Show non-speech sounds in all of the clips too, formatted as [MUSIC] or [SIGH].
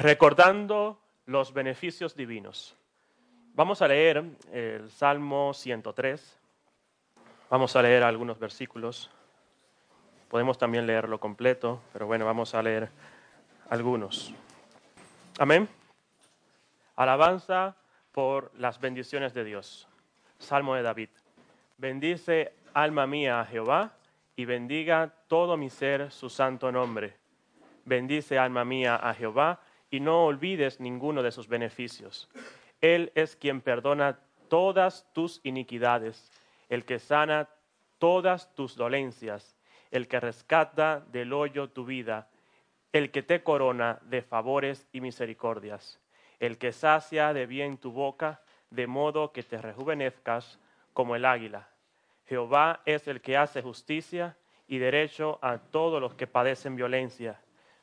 recordando los beneficios divinos. Vamos a leer el Salmo 103. Vamos a leer algunos versículos. Podemos también leerlo completo, pero bueno, vamos a leer algunos. Amén. Alabanza por las bendiciones de Dios. Salmo de David. Bendice alma mía a Jehová y bendiga todo mi ser su santo nombre. Bendice alma mía a Jehová y no olvides ninguno de sus beneficios. Él es quien perdona todas tus iniquidades, el que sana todas tus dolencias, el que rescata del hoyo tu vida, el que te corona de favores y misericordias, el que sacia de bien tu boca, de modo que te rejuvenezcas como el águila. Jehová es el que hace justicia y derecho a todos los que padecen violencia.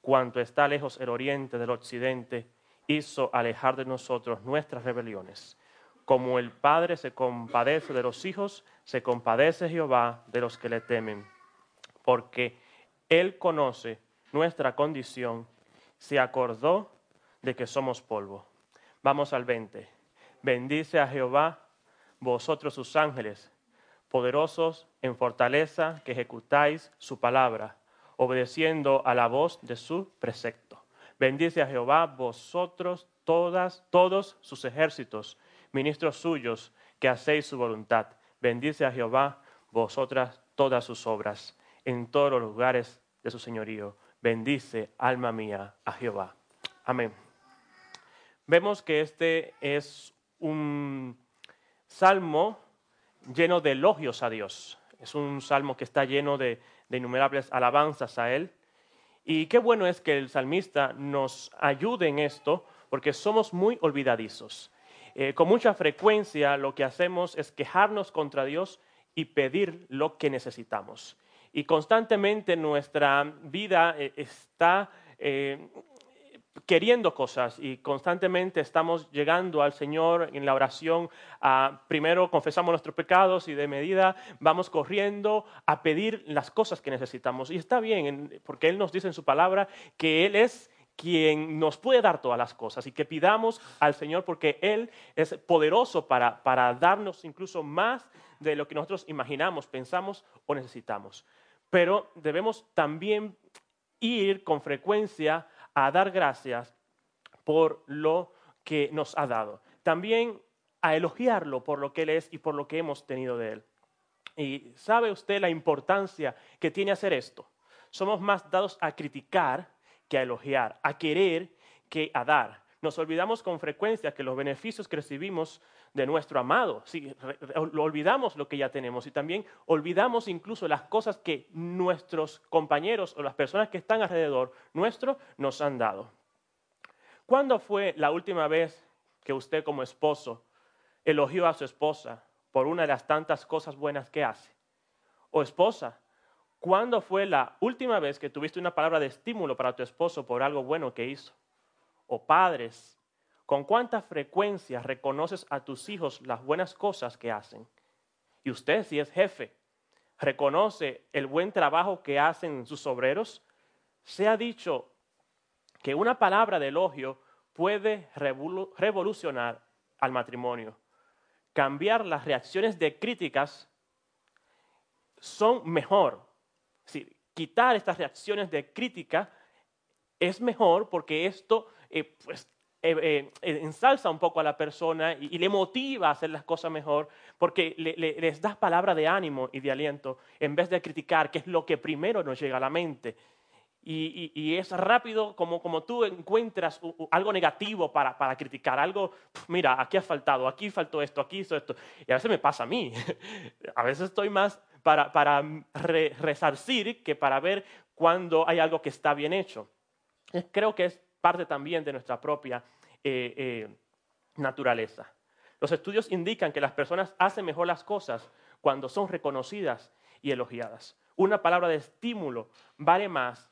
cuanto está lejos el oriente del occidente, hizo alejar de nosotros nuestras rebeliones. Como el Padre se compadece de los hijos, se compadece Jehová de los que le temen, porque Él conoce nuestra condición, se acordó de que somos polvo. Vamos al 20. Bendice a Jehová, vosotros sus ángeles, poderosos en fortaleza, que ejecutáis su palabra obedeciendo a la voz de su precepto. Bendice a Jehová vosotros todas, todos sus ejércitos, ministros suyos, que hacéis su voluntad. Bendice a Jehová vosotras todas sus obras, en todos los lugares de su señorío. Bendice, alma mía, a Jehová. Amén. Vemos que este es un salmo lleno de elogios a Dios. Es un salmo que está lleno de, de innumerables alabanzas a Él. Y qué bueno es que el salmista nos ayude en esto, porque somos muy olvidadizos. Eh, con mucha frecuencia lo que hacemos es quejarnos contra Dios y pedir lo que necesitamos. Y constantemente nuestra vida eh, está eh, queriendo cosas y constantemente estamos llegando al Señor en la oración. A, primero confesamos nuestros pecados y de medida vamos corriendo a pedir las cosas que necesitamos. Y está bien, porque Él nos dice en su palabra que Él es quien nos puede dar todas las cosas y que pidamos al Señor porque Él es poderoso para, para darnos incluso más de lo que nosotros imaginamos, pensamos o necesitamos. Pero debemos también ir con frecuencia a dar gracias por lo que nos ha dado. También a elogiarlo por lo que Él es y por lo que hemos tenido de Él. Y sabe usted la importancia que tiene hacer esto. Somos más dados a criticar que a elogiar, a querer que a dar. Nos olvidamos con frecuencia que los beneficios que recibimos de nuestro amado, sí, olvidamos lo que ya tenemos y también olvidamos incluso las cosas que nuestros compañeros o las personas que están alrededor nuestro nos han dado. ¿Cuándo fue la última vez que usted como esposo elogió a su esposa por una de las tantas cosas buenas que hace? O esposa, ¿cuándo fue la última vez que tuviste una palabra de estímulo para tu esposo por algo bueno que hizo? O padres, ¿Con cuánta frecuencia reconoces a tus hijos las buenas cosas que hacen? Y usted, si es jefe, reconoce el buen trabajo que hacen sus obreros. Se ha dicho que una palabra de elogio puede revolucionar al matrimonio. Cambiar las reacciones de críticas son mejor. quitar estas reacciones de crítica es mejor porque esto eh, pues, eh, eh, eh, ensalza un poco a la persona y, le motiva a hacer las cosas mejor porque le, les das palabra de ánimo y de aliento en vez de criticar, que es lo que primero nos llega a la mente. Y, es rápido como, como tú encuentras algo negativo para, para criticar, algo, mira, aquí ha faltado, aquí faltó esto, aquí hizo esto. Y a veces me pasa a mí. [LAUGHS] a veces estoy más para, para resarcir que para ver cuando hay algo que está bien hecho. Creo que es parte también de nuestra propia eh, eh, naturaleza. Los estudios indican que las personas hacen mejor las cosas cuando son reconocidas y elogiadas. Una palabra de estímulo vale más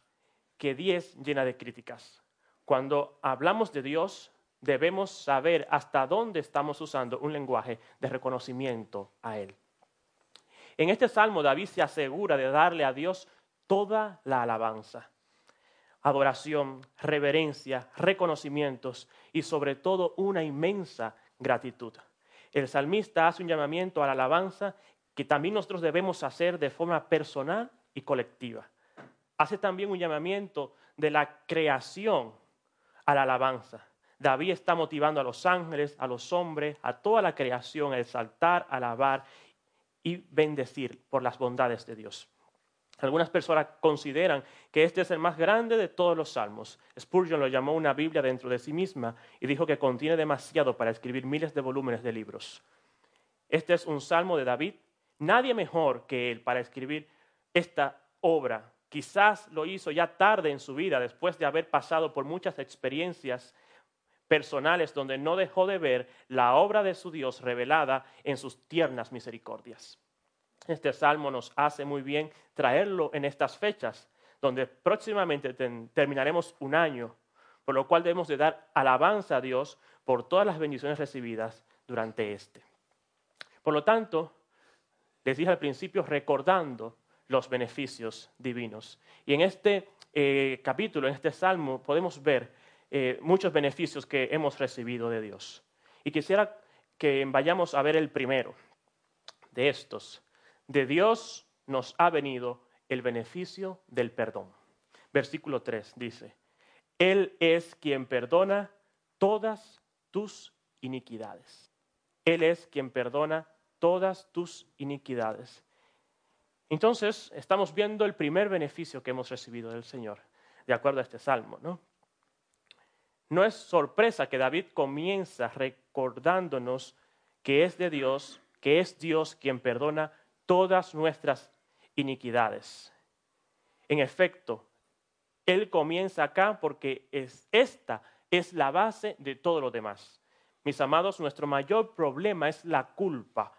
que diez llenas de críticas. Cuando hablamos de Dios, debemos saber hasta dónde estamos usando un lenguaje de reconocimiento a Él. En este salmo David se asegura de darle a Dios toda la alabanza, adoración, reverencia, reconocimientos y sobre todo una inmensa gratitud. El salmista hace un llamamiento a la alabanza que también nosotros debemos hacer de forma personal y colectiva. Hace también un llamamiento de la creación a la alabanza. David está motivando a los ángeles, a los hombres, a toda la creación a exaltar, alabar y bendecir por las bondades de Dios. Algunas personas consideran que este es el más grande de todos los salmos. Spurgeon lo llamó una Biblia dentro de sí misma y dijo que contiene demasiado para escribir miles de volúmenes de libros. Este es un salmo de David. Nadie mejor que él para escribir esta obra. Quizás lo hizo ya tarde en su vida, después de haber pasado por muchas experiencias personales donde no dejó de ver la obra de su Dios revelada en sus tiernas misericordias. Este salmo nos hace muy bien traerlo en estas fechas, donde próximamente terminaremos un año, por lo cual debemos de dar alabanza a Dios por todas las bendiciones recibidas durante este. Por lo tanto, les dije al principio recordando los beneficios divinos. Y en este eh, capítulo, en este salmo, podemos ver eh, muchos beneficios que hemos recibido de Dios. Y quisiera que vayamos a ver el primero de estos, de Dios nos ha venido el beneficio del perdón. Versículo 3 dice, Él es quien perdona todas tus iniquidades. Él es quien perdona todas tus iniquidades. Entonces, estamos viendo el primer beneficio que hemos recibido del Señor, de acuerdo a este salmo, ¿no? No es sorpresa que David comienza recordándonos que es de Dios, que es Dios quien perdona todas nuestras iniquidades. En efecto, Él comienza acá porque es, esta es la base de todo lo demás. Mis amados, nuestro mayor problema es la culpa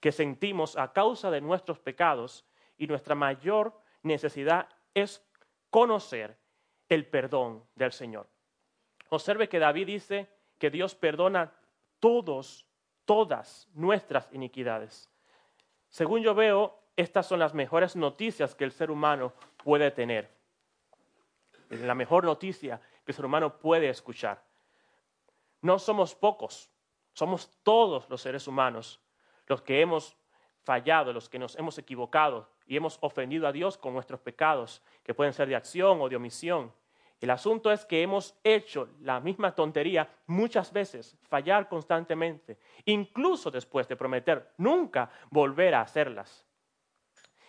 que sentimos a causa de nuestros pecados y nuestra mayor necesidad es conocer el perdón del Señor. Observe que David dice que Dios perdona todos, todas nuestras iniquidades. Según yo veo, estas son las mejores noticias que el ser humano puede tener. La mejor noticia que el ser humano puede escuchar. No somos pocos, somos todos los seres humanos los que hemos fallado, los que nos hemos equivocado y hemos ofendido a Dios con nuestros pecados, que pueden ser de acción o de omisión. El asunto es que hemos hecho la misma tontería muchas veces, fallar constantemente, incluso después de prometer nunca volver a hacerlas.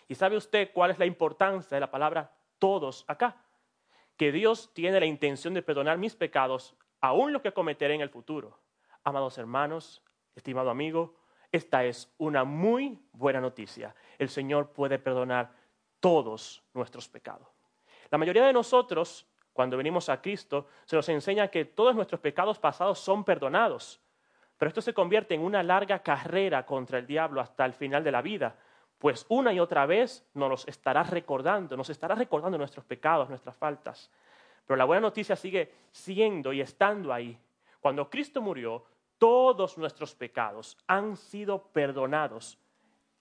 ¿Y sabe usted cuál es la importancia de la palabra todos acá? Que Dios tiene la intención de perdonar mis pecados, aún lo que cometeré en el futuro. Amados hermanos, estimado amigo, esta es una muy buena noticia. El Señor puede perdonar todos nuestros pecados. La mayoría de nosotros cuando venimos a Cristo, se nos enseña que todos nuestros pecados pasados son perdonados. Pero esto se convierte en una larga carrera contra el diablo hasta el final de la vida, pues una y otra vez nos los estará recordando, nos estará recordando nuestros pecados, nuestras faltas. Pero la buena noticia sigue siendo y estando ahí. Cuando Cristo murió, todos nuestros pecados han sido perdonados.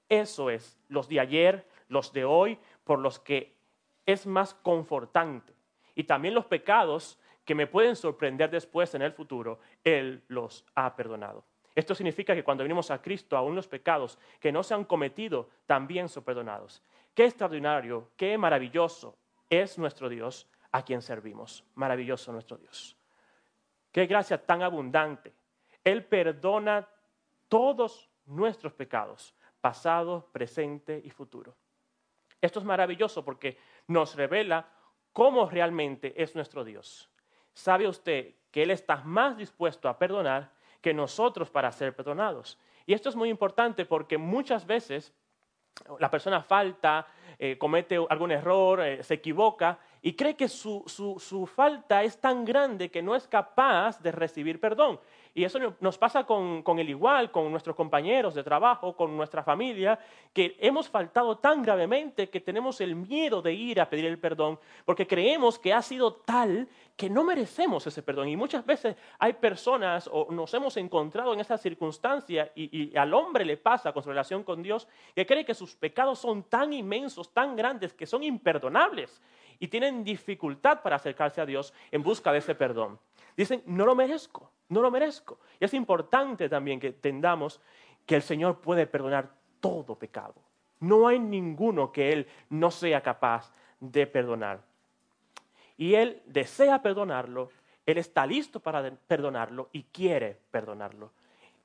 Eso es, los de ayer, los de hoy, por los que es más confortante y también los pecados que me pueden sorprender después en el futuro, Él los ha perdonado. Esto significa que cuando venimos a Cristo, aún los pecados que no se han cometido también son perdonados. Qué extraordinario, qué maravilloso es nuestro Dios a quien servimos. Maravilloso nuestro Dios. Qué gracia tan abundante. Él perdona todos nuestros pecados, pasado, presente y futuro. Esto es maravilloso porque nos revela cómo realmente es nuestro Dios. ¿Sabe usted que Él está más dispuesto a perdonar que nosotros para ser perdonados? Y esto es muy importante porque muchas veces la persona falta, eh, comete algún error, eh, se equivoca y cree que su, su, falta es tan grande que no es capaz de recibir perdón. Y eso nos pasa con, con, el igual, con nuestros compañeros de trabajo, con nuestra familia, que hemos faltado tan gravemente que tenemos el miedo de ir a pedir el perdón, porque creemos que ha sido tal que no merecemos ese perdón. Y muchas veces hay personas o nos hemos encontrado en esa circunstancia y, y al hombre le pasa con su relación con Dios, que cree que sus pecados son tan inmensos, tan grandes, que son imperdonables y tienen dificultad para acercarse a Dios en busca de ese perdón. Dicen, no lo merezco, no lo merezco. Y es importante también que entendamos que el Señor puede perdonar todo pecado. No hay ninguno que Él no sea capaz de perdonar. Y Él desea perdonarlo, Él está listo para perdonarlo y quiere perdonarlo.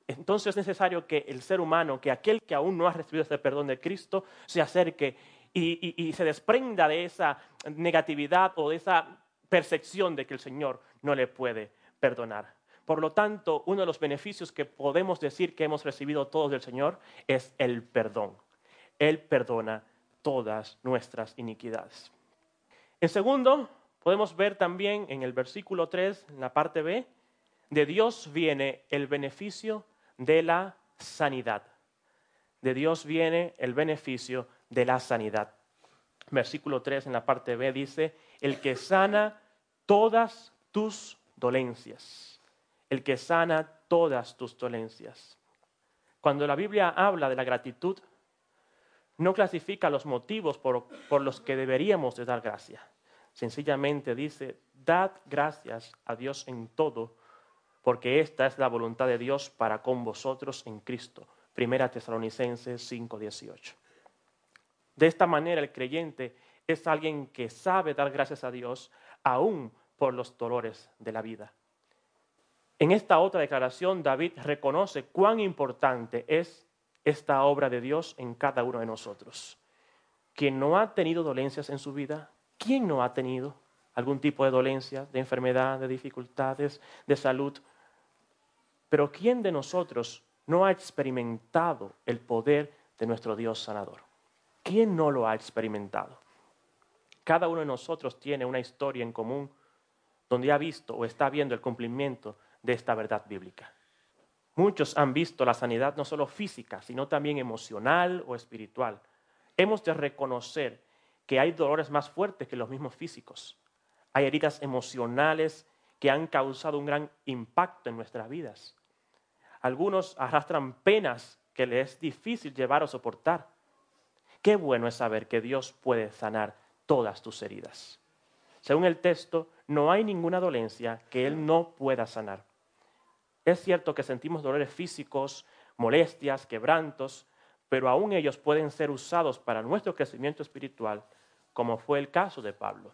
Entonces es necesario que el ser humano, que aquel que aún no ha recibido ese perdón de Cristo, se acerque y, se desprenda de esa negatividad o de esa percepción de que el Señor no le puede perdonar. Por lo tanto, uno de los beneficios que podemos decir que hemos recibido todos del Señor es el perdón. Él perdona todas nuestras iniquidades. En segundo, podemos ver también en el versículo 3, en la parte B, de Dios viene el beneficio de la sanidad. De Dios viene el beneficio de la sanidad. Versículo 3 en la parte B dice, el que sana todas tus dolencias. El que sana todas tus dolencias. Cuando la Biblia habla de la gratitud, no clasifica los motivos por, los que deberíamos de dar gracia. Sencillamente dice, dad gracias a Dios en todo, porque esta es la voluntad de Dios para con vosotros en Cristo. Primera Tesalonicenses 5:18. De esta manera el creyente es alguien que sabe dar gracias a Dios aún por los dolores de la vida. En esta otra declaración, David reconoce cuán importante es esta obra de Dios en cada uno de nosotros. Quien no ha tenido dolencias en su vida, ¿quién no ha tenido algún tipo de dolencia, de enfermedad, de dificultades, de salud? Pero ¿quién de nosotros no ha experimentado el poder de nuestro Dios sanador? ¿Quién no lo ha experimentado? Cada uno de nosotros tiene una historia en común donde ha visto o está viendo el cumplimiento de esta verdad bíblica. Muchos han visto la sanidad no solo física, sino también emocional o espiritual. Hemos de reconocer que hay dolores más fuertes que los mismos físicos. Hay heridas emocionales que han causado un gran impacto en nuestras vidas. Algunos arrastran penas que les es difícil llevar o soportar. Qué bueno es saber que Dios puede sanar todas tus heridas. Según el texto, no hay ninguna dolencia que Él no pueda sanar. Es cierto que sentimos dolores físicos, molestias, quebrantos, pero aún ellos pueden ser usados para nuestro crecimiento espiritual, como fue el caso de Pablo.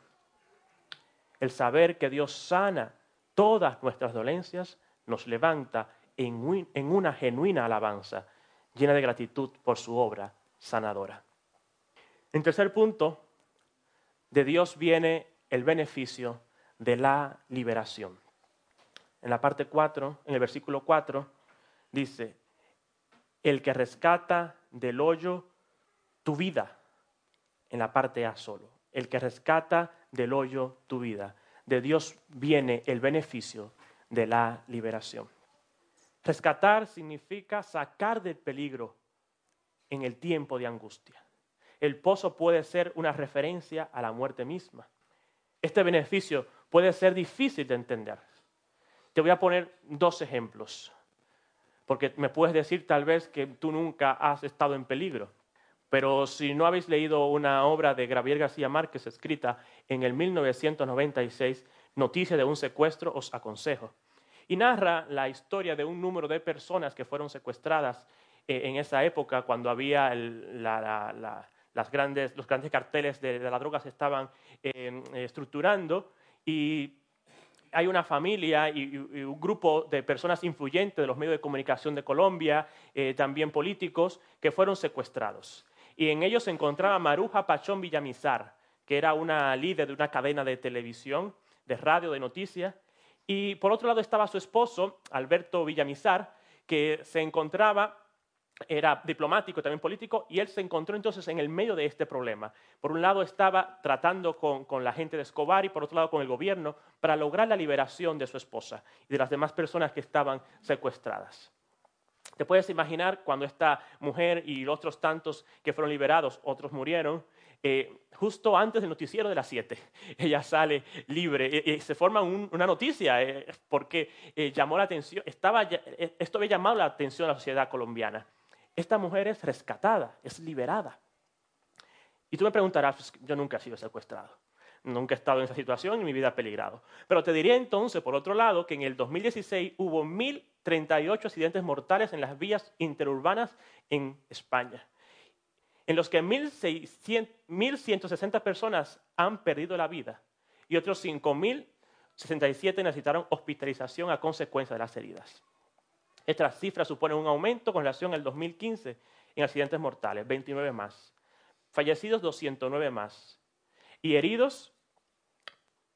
El saber que Dios sana todas nuestras dolencias nos levanta en, una genuina alabanza, llena de gratitud por su obra sanadora. En tercer punto, de Dios viene el beneficio de la liberación. En la parte 4, en el versículo 4, dice, el que rescata del hoyo tu vida, en la parte A solo, el que rescata del hoyo tu vida. De Dios viene el beneficio de la liberación. Rescatar significa sacar del peligro en el tiempo de angustia el pozo puede ser una referencia a la muerte misma. Este beneficio puede ser difícil de entender. Te voy a poner dos ejemplos, porque me puedes decir tal vez que tú nunca has estado en peligro, pero si no habéis leído una obra de Gabriel García Márquez escrita en el 1996, Noticia de un secuestro, os aconsejo. Y narra la historia de un número de personas que fueron secuestradas eh, en esa época cuando había la grandes, los grandes carteles de, la droga se estaban eh, estructurando y hay una familia y, un grupo de personas influyentes de los medios de comunicación de Colombia, eh, también políticos, que fueron secuestrados. Y en ellos se encontraba Maruja Pachón Villamizar, que era una líder de una cadena de televisión, de radio, de noticias. Y por otro lado estaba su esposo, Alberto Villamizar, que se encontraba era diplomático, también político, y él se encontró entonces en el medio de este problema. Por un lado estaba tratando con, con, la gente de Escobar y por otro lado con el gobierno para lograr la liberación de su esposa y de las demás personas que estaban secuestradas. Te puedes imaginar cuando esta mujer y los otros tantos que fueron liberados, otros murieron, eh, justo antes del noticiero de las 7. [LAUGHS] Ella sale libre y, se forma una noticia eh, porque eh, llamó la atención, estaba, esto había llamado la atención a la sociedad colombiana. Esta mujer es rescatada, es liberada. Y tú me preguntarás, pues, yo nunca he sido secuestrado, nunca he estado en esa situación y mi vida ha peligrado. Pero te diría entonces, por otro lado, que en el 2016 hubo 1.038 accidentes mortales en las vías interurbanas en España en los que 1.160 personas han perdido la vida y otros 5.067 necesitaron hospitalización a consecuencia de las heridas. Estas cifras suponen un aumento con relación al 2015 en accidentes mortales, 29 más. Fallecidos, 209 más. Y heridos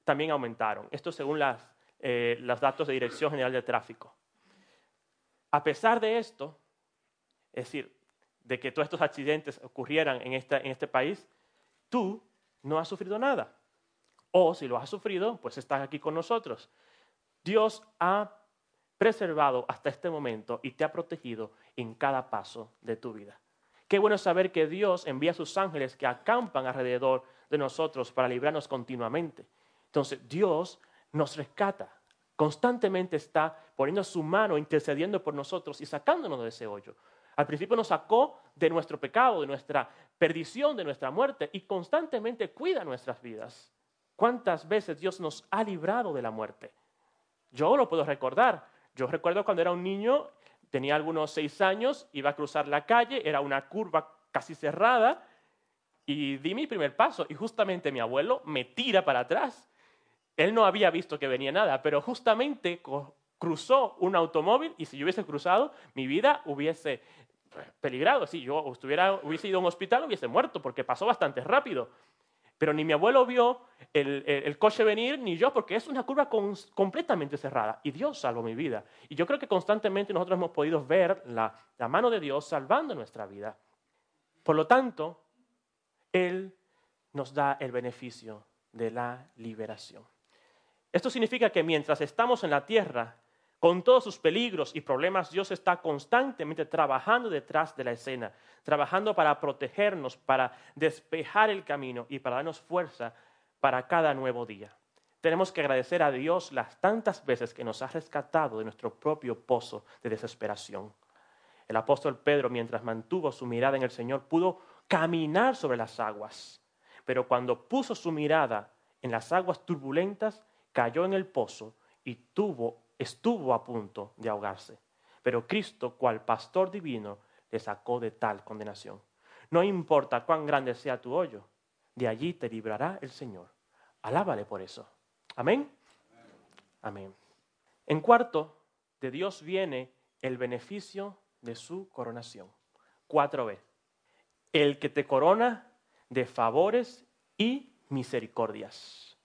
también aumentaron. Esto según las, eh, los datos de Dirección General de Tráfico. A pesar de esto, es decir, de que todos estos accidentes ocurrieran en, en este país, tú no has sufrido nada. O si lo has sufrido, pues estás aquí con nosotros. Dios ha preservado hasta este momento y te ha protegido en cada paso de tu vida. Qué bueno saber que Dios envía a sus ángeles que acampan alrededor de nosotros para librarnos continuamente. Entonces Dios nos rescata, constantemente está poniendo su mano, intercediendo por nosotros y sacándonos de ese hoyo. Al principio nos sacó de nuestro pecado, de nuestra perdición, de nuestra muerte y constantemente cuida nuestras vidas. ¿Cuántas veces Dios nos ha librado de la muerte? Yo lo puedo recordar. Yo recuerdo cuando era un niño, tenía algunos seis años, iba a cruzar la calle, era una curva casi cerrada y di mi primer paso y justamente mi abuelo me tira para atrás. Él no había visto que venía nada, pero justamente cruzó un automóvil y si yo hubiese cruzado, mi vida hubiese peligrado. Si yo estuviera, hubiese ido a un hospital, hubiese muerto, porque pasó bastante rápido. Pero ni mi abuelo vio el, coche venir, ni yo, porque es una curva completamente cerrada. Y Dios salvó mi vida. Y yo creo que constantemente nosotros hemos podido ver la, la mano de Dios salvando nuestra vida. Por lo tanto, Él nos da el beneficio de la liberación. Esto significa que mientras estamos en la tierra, con todos sus peligros y problemas, Dios está constantemente trabajando detrás de la escena, trabajando para protegernos, para despejar el camino y para darnos fuerza para cada nuevo día. Tenemos que agradecer a Dios las tantas veces que nos ha rescatado de nuestro propio pozo de desesperación. El apóstol Pedro, mientras mantuvo su mirada en el Señor, pudo caminar sobre las aguas, pero cuando puso su mirada en las aguas turbulentas, cayó en el pozo y tuvo estuvo a punto de ahogarse, pero Cristo, cual pastor divino, le sacó de tal condenación. No importa cuán grande sea tu hoyo, de allí te librará el Señor. Alábale por eso. Amén. Amén. En cuarto, de Dios viene el beneficio de su coronación. 4b. El que te corona de favores y misericordias.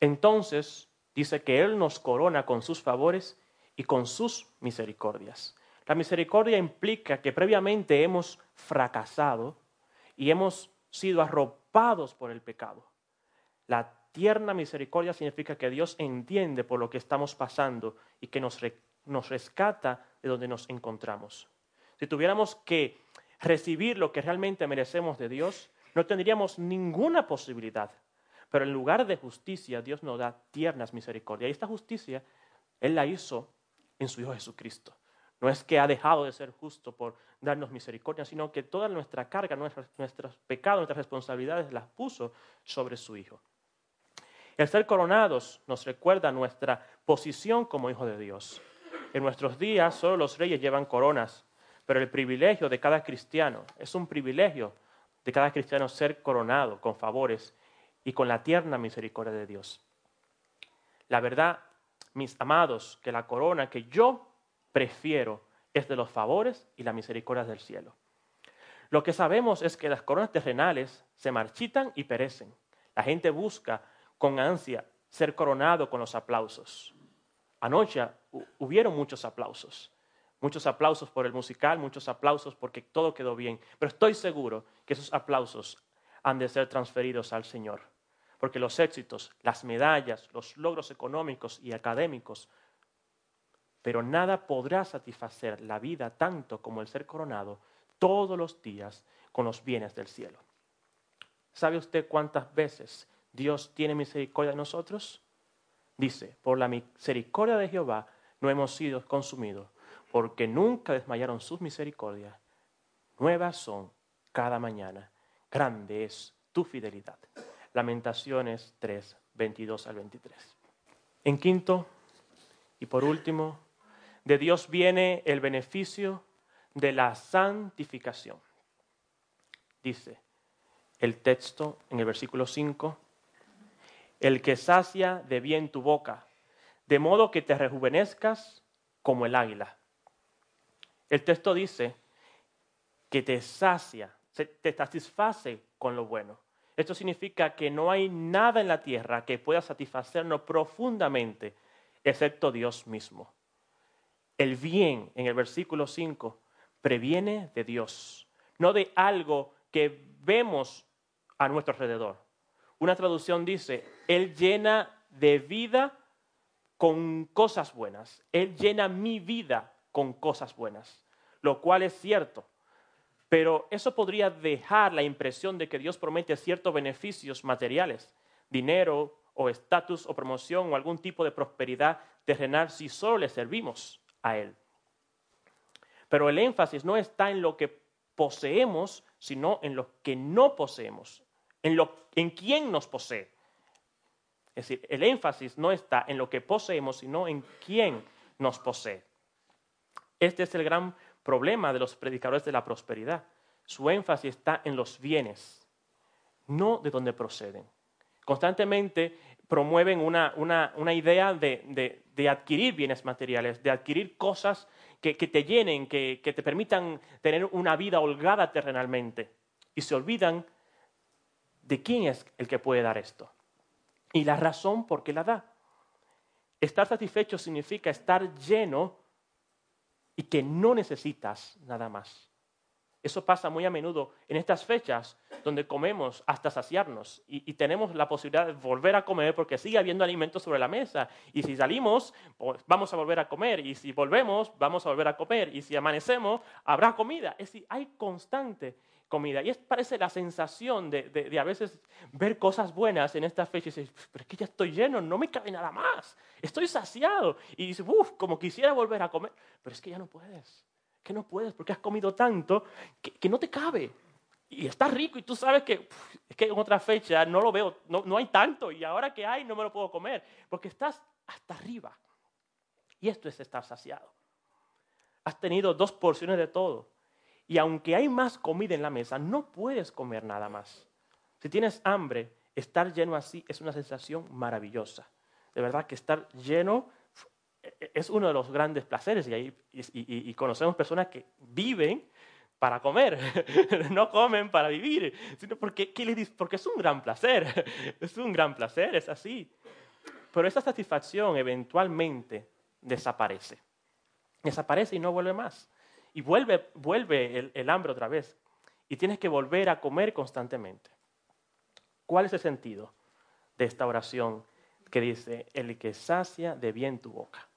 Entonces, dice que Él nos corona con sus favores y con sus misericordias. La misericordia implica que previamente hemos fracasado y hemos sido arropados por el pecado. La tierna misericordia significa que Dios entiende por lo que estamos pasando y que nos, nos rescata de donde nos encontramos. Si tuviéramos que recibir lo que realmente merecemos de Dios, no tendríamos ninguna posibilidad pero en lugar de justicia, Dios nos da tiernas misericordias. Y esta justicia, Él la hizo en su Hijo Jesucristo. No es que ha dejado de ser justo por darnos misericordia, sino que toda nuestra carga, nuestros, pecados, nuestras responsabilidades las puso sobre su Hijo. El ser coronados nos recuerda nuestra posición como Hijo de Dios. En nuestros días solo los reyes llevan coronas, pero el privilegio de cada cristiano, es un privilegio de cada cristiano ser coronado con favores y con la tierna misericordia de Dios. La verdad, mis amados, que la corona que yo prefiero es de los favores y la misericordia del cielo. Lo que sabemos es que las coronas terrenales se marchitan y perecen. La gente busca con ansia ser coronado con los aplausos. Anoche hubieron muchos aplausos. Muchos aplausos por el musical, muchos aplausos porque todo quedó bien. Pero estoy seguro que esos aplausos han de ser transferidos al Señor. Porque los éxitos, las medallas, los logros económicos y académicos, pero nada podrá satisfacer la vida tanto como el ser coronado todos los días con los bienes del cielo. ¿Sabe usted cuántas veces Dios tiene misericordia de nosotros? Dice, por la misericordia de Jehová no hemos sido consumidos, porque nunca desmayaron sus misericordias. Nuevas son cada mañana. Grande es tu fidelidad. Lamentaciones 3, 22 al 23. En quinto y por último, de Dios viene el beneficio de la santificación. Dice el texto en el versículo 5, el que sacia de bien tu boca, de modo que te rejuvenezcas como el águila. El texto dice que te sacia, te satisface con lo bueno. Esto significa que no hay nada en la tierra que pueda satisfacernos profundamente, excepto Dios mismo. El bien, en el versículo 5, previene de Dios, no de algo que vemos a nuestro alrededor. Una traducción dice, Él llena de vida con cosas buenas. Él llena mi vida con cosas buenas lo cual es cierto. Pero eso podría dejar la impresión de que Dios promete ciertos beneficios materiales, dinero o estatus o promoción o algún tipo de prosperidad terrenal si solo le servimos a Él. Pero el énfasis no está en lo que poseemos, sino en lo que no poseemos, en, lo, en quién nos posee. Es decir, el énfasis no está en lo que poseemos, sino en quién nos posee. Este es el gran problema de los predicadores de la prosperidad. Su énfasis está en los bienes, no de dónde proceden. Constantemente promueven una, idea de, adquirir bienes materiales, de adquirir cosas que, te llenen, que, que te permitan tener una vida holgada terrenalmente. Y se olvidan de quién es el que puede dar esto. Y la razón por qué la da. Estar satisfecho significa estar lleno y que no necesitas nada más. Eso pasa muy a menudo en estas fechas donde comemos hasta saciarnos y, tenemos la posibilidad de volver a comer porque sigue habiendo alimentos sobre la mesa. Y si salimos, pues vamos a volver a comer. Y si volvemos, vamos a volver a comer. Y si amanecemos, habrá comida. Es decir, hay constante comida. Y es parece la sensación de, a veces ver cosas buenas en esta fecha y decir, pero es que ya estoy lleno, no me cabe nada más, estoy saciado. Y dices, uff, como quisiera volver a comer, pero es que ya no puedes, que no puedes porque has comido tanto que, no te cabe. Y está rico y tú sabes que es que en otra fecha no lo veo, no, no hay tanto y ahora que hay no me lo puedo comer porque estás hasta arriba. Y esto es estar saciado. Has tenido dos porciones de todo y aunque hay más comida en la mesa, no puedes comer nada más. Si tienes hambre, estar lleno así es una sensación maravillosa. De verdad que estar lleno es uno de los grandes placeres y, conocemos personas que viven para comer, [LAUGHS] no comen para vivir, sino porque, porque es un gran placer, [LAUGHS] es un gran placer, es así. Pero esa satisfacción eventualmente desaparece, desaparece y no vuelve más y vuelve, vuelve el, hambre otra vez. Y tienes que volver a comer constantemente. ¿Cuál es el sentido de esta oración que dice, el que sacia de bien tu boca?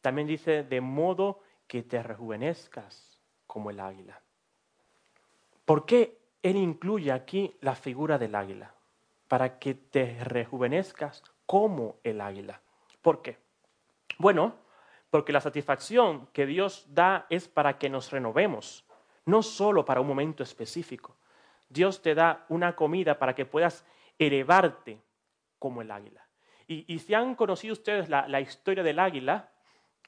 También dice, de modo que te rejuvenezcas como el águila. ¿Por qué él incluye aquí la figura del águila? Para que te rejuvenezcas como el águila. ¿Por qué? Bueno, porque la satisfacción que Dios da es para que nos renovemos, no solo para un momento específico. Dios te da una comida para que puedas elevarte como el águila. Y, si han conocido ustedes la, historia del águila,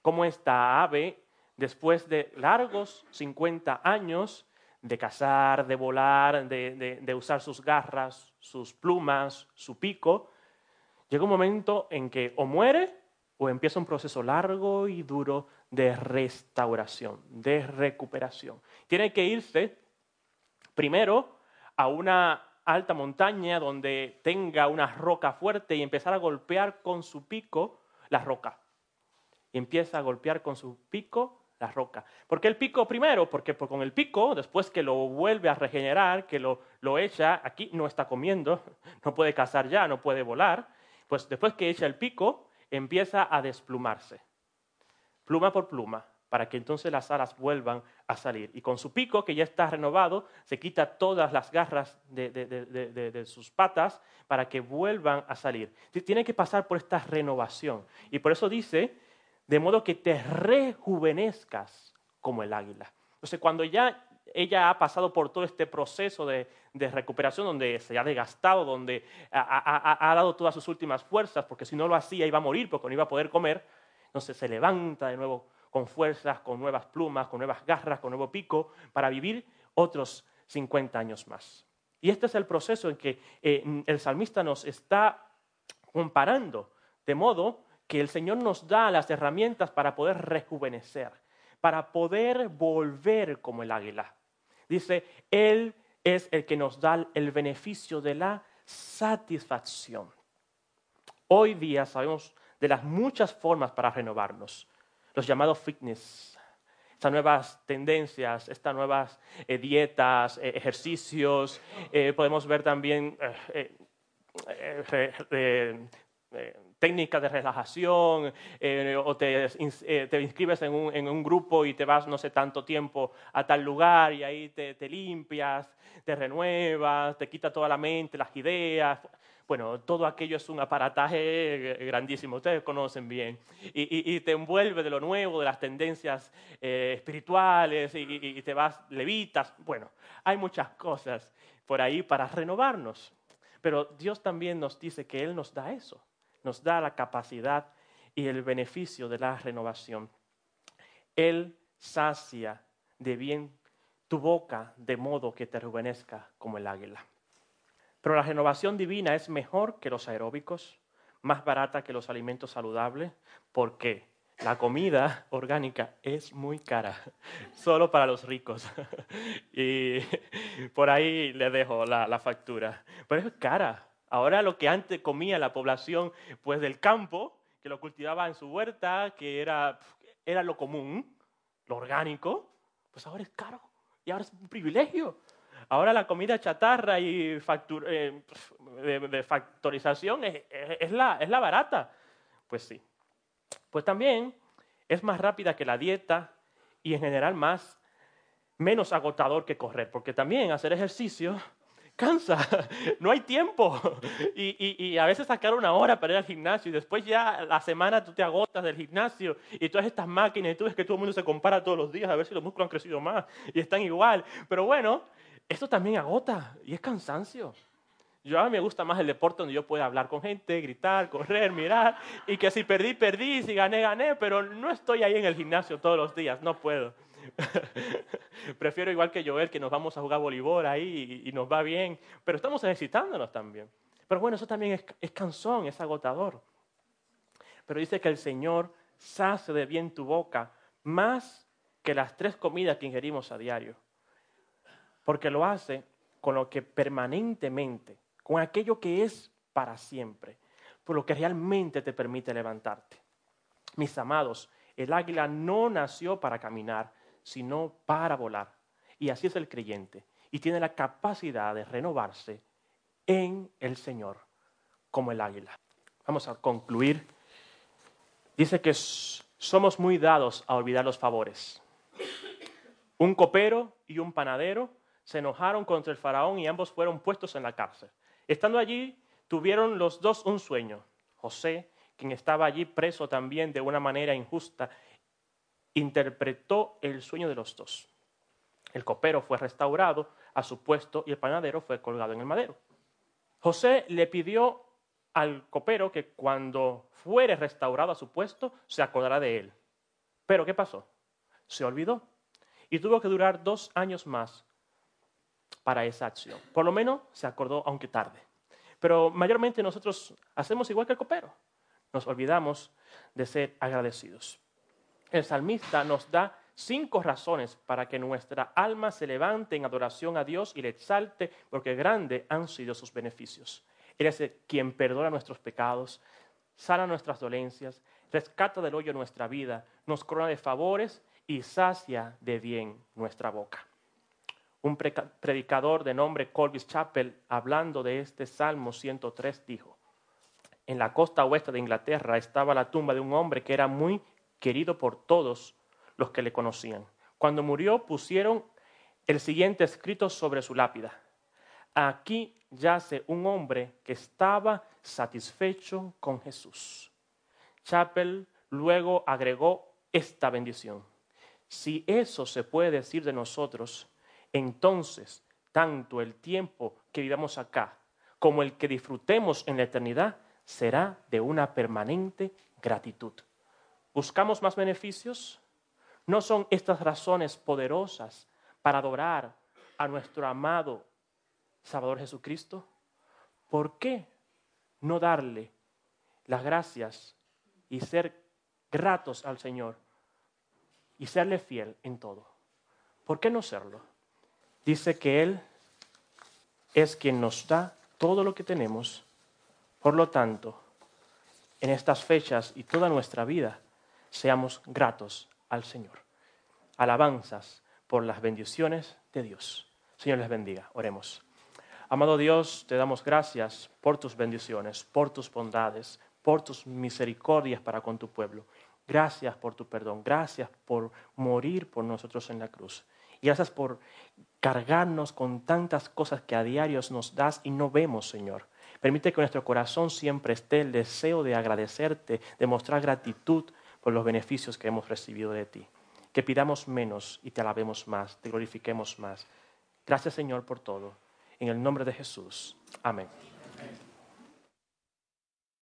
cómo esta ave, después de largos 50 años de cazar, de volar, de usar sus garras, sus plumas, su pico, llega un momento en que o muere o empieza un proceso largo y duro de restauración, de recuperación. Tiene que irse primero a una alta montaña donde tenga una roca fuerte y empezar a golpear con su pico la roca. Empieza a golpear con su pico la roca. ¿Por qué el pico primero? Porque con el pico, después que lo vuelve a regenerar, que lo, lo echa, aquí no está comiendo, [LAUGHS] no puede cazar ya, no puede volar, pues después que echa el pico, empieza a desplumarse, pluma por pluma, para que entonces las alas vuelvan a salir. Y con su pico, que ya está renovado, se quita todas las garras de, sus patas para que vuelvan a salir. Tiene que pasar por esta renovación. Y por eso dice, de modo que te rejuvenezcas como el águila. Entonces, cuando ya ella ha pasado por todo este proceso de, recuperación donde se ha desgastado, donde ha, dado todas sus últimas fuerzas, porque si no lo hacía iba a morir porque no iba a poder comer, entonces se levanta de nuevo con fuerzas, con nuevas plumas, con nuevas garras, con nuevo pico, para vivir otros 50 años más. Y este es el proceso en que eh, el salmista nos está comparando, de modo que el Señor nos da las herramientas para poder rejuvenecer, para poder volver como el águila. Dice, Él es el que nos da el beneficio de la satisfacción. Hoy día sabemos de las muchas formas para renovarnos los llamados fitness, estas nuevas tendencias, estas nuevas eh, dietas, eh, ejercicios. Eh, podemos ver también técnicas de relajación, o te, inscribes en un, grupo y te vas no sé tanto tiempo a tal lugar y ahí te, te limpias, te renuevas, te quita toda la mente, las ideas. Bueno, todo aquello es un aparataje grandísimo, ustedes conocen bien, y, te envuelve de lo nuevo, de las tendencias eh, espirituales, y, te vas, levitas. Bueno, hay muchas cosas por ahí para renovarnos, pero Dios también nos dice que Él nos da eso, nos da la capacidad y el beneficio de la renovación. Él sacia de bien tu boca de modo que te rejuvenezca como el águila. Pero la renovación divina es mejor que los aeróbicos, más barata que los alimentos saludables, porque la comida [LAUGHS] orgánica es muy cara, [LAUGHS] solo para los ricos. [LAUGHS] y por ahí le dejo la, factura. Pero es cara. Ahora lo que antes comía la población pues del campo, que lo cultivaba en su huerta, que era, era lo común, lo orgánico, pues ahora es caro. Y ahora es un privilegio. Ahora la comida chatarra y eh, de, factorización es, la, es la barata. Pues sí. Pues también es más rápida que la dieta y en general más menos agotador que correr, porque también hacer ejercicio cansa, [LAUGHS] no hay tiempo. [LAUGHS] Y, a veces sacar una hora para ir al gimnasio y después ya la semana tú te agotas del gimnasio y todas estas máquinas y tú ves que todo el mundo se compara todos los días a ver si los músculos han crecido más y están igual. Pero bueno, esto también agota y es cansancio. Yo a mí me gusta más el deporte donde yo pueda hablar con gente, gritar, correr, mirar, y que si perdí, perdí, si gané, gané, pero no estoy ahí en el gimnasio todos los días, no puedo. [LAUGHS] Prefiero igual que Joel, que nos vamos a jugar voleibol ahí y, nos va bien, pero estamos ejercitándonos también. Pero bueno, eso también es, es cansón, es agotador. Pero dice que el Señor sace de bien tu boca más que las tres comidas que ingerimos a diario porque lo hace con lo que permanentemente, con aquello que es para siempre, por lo que realmente te permite levantarte. Mis amados, el águila no nació para caminar, sino para volar. Y así es el creyente. Y tiene la capacidad de renovarse en el Señor, como el águila. Vamos a concluir. Dice que somos muy dados a olvidar los favores. Un copero y un panadero se enojaron contra el faraón y ambos fueron puestos en la cárcel. Estando allí, tuvieron los dos un sueño. José, quien estaba allí preso también de una manera injusta, interpretó el sueño de los dos. El copero fue restaurado a su puesto y el panadero fue colgado en el madero. José le pidió al copero que cuando fuere restaurado a su puesto se acordará de él. Pero ¿qué pasó? Se olvidó y tuvo que durar dos años más para esa acción. Por lo menos se acordó, aunque tarde. Pero mayormente nosotros hacemos igual que el copero. Nos olvidamos de ser agradecidos. El salmista nos da cinco razones para que nuestra alma se levante en adoración a Dios y le exalte, porque grandes han sido sus beneficios. Él es quien perdona nuestros pecados, sana nuestras dolencias, rescata del hoyo nuestra vida, nos corona de favores y sacia de bien nuestra boca. Un predicador de nombre Colvis Chappell, hablando de este Salmo 103, dijo, en la costa oeste de Inglaterra estaba la tumba de un hombre que era muy querido por todos los que le conocían. Cuando murió pusieron el siguiente escrito sobre su lápida. Aquí yace un hombre que estaba satisfecho con Jesús. Chappell luego agregó esta bendición. Si eso se puede decir de nosotros, entonces tanto el tiempo que vivamos acá como el que disfrutemos en la eternidad será de una permanente gratitud. ¿Buscamos más beneficios? ¿No son estas razones poderosas para adorar a nuestro amado Salvador Jesucristo? ¿Por qué no darle las gracias y ser gratos al Señor y serle fiel en todo? ¿Por qué no serlo? Dice que Él es quien nos da todo lo que tenemos. Por lo tanto, en estas fechas y toda nuestra vida, seamos gratos al Señor. Alabanzas por las bendiciones de Dios. Señor les bendiga. Oremos. Amado Dios, te damos gracias por tus bendiciones, por tus bondades, por tus misericordias para con tu pueblo. Gracias por tu perdón. Gracias por morir por nosotros en la cruz. Y gracias por cargarnos con tantas cosas que a diario nos das y no vemos, Señor. Permite que nuestro corazón siempre esté el deseo de agradecerte, de mostrar gratitud por los beneficios que hemos recibido de ti. Que pidamos menos y te alabemos más, te glorifiquemos más. Gracias Señor por todo. En el nombre de Jesús. Amén.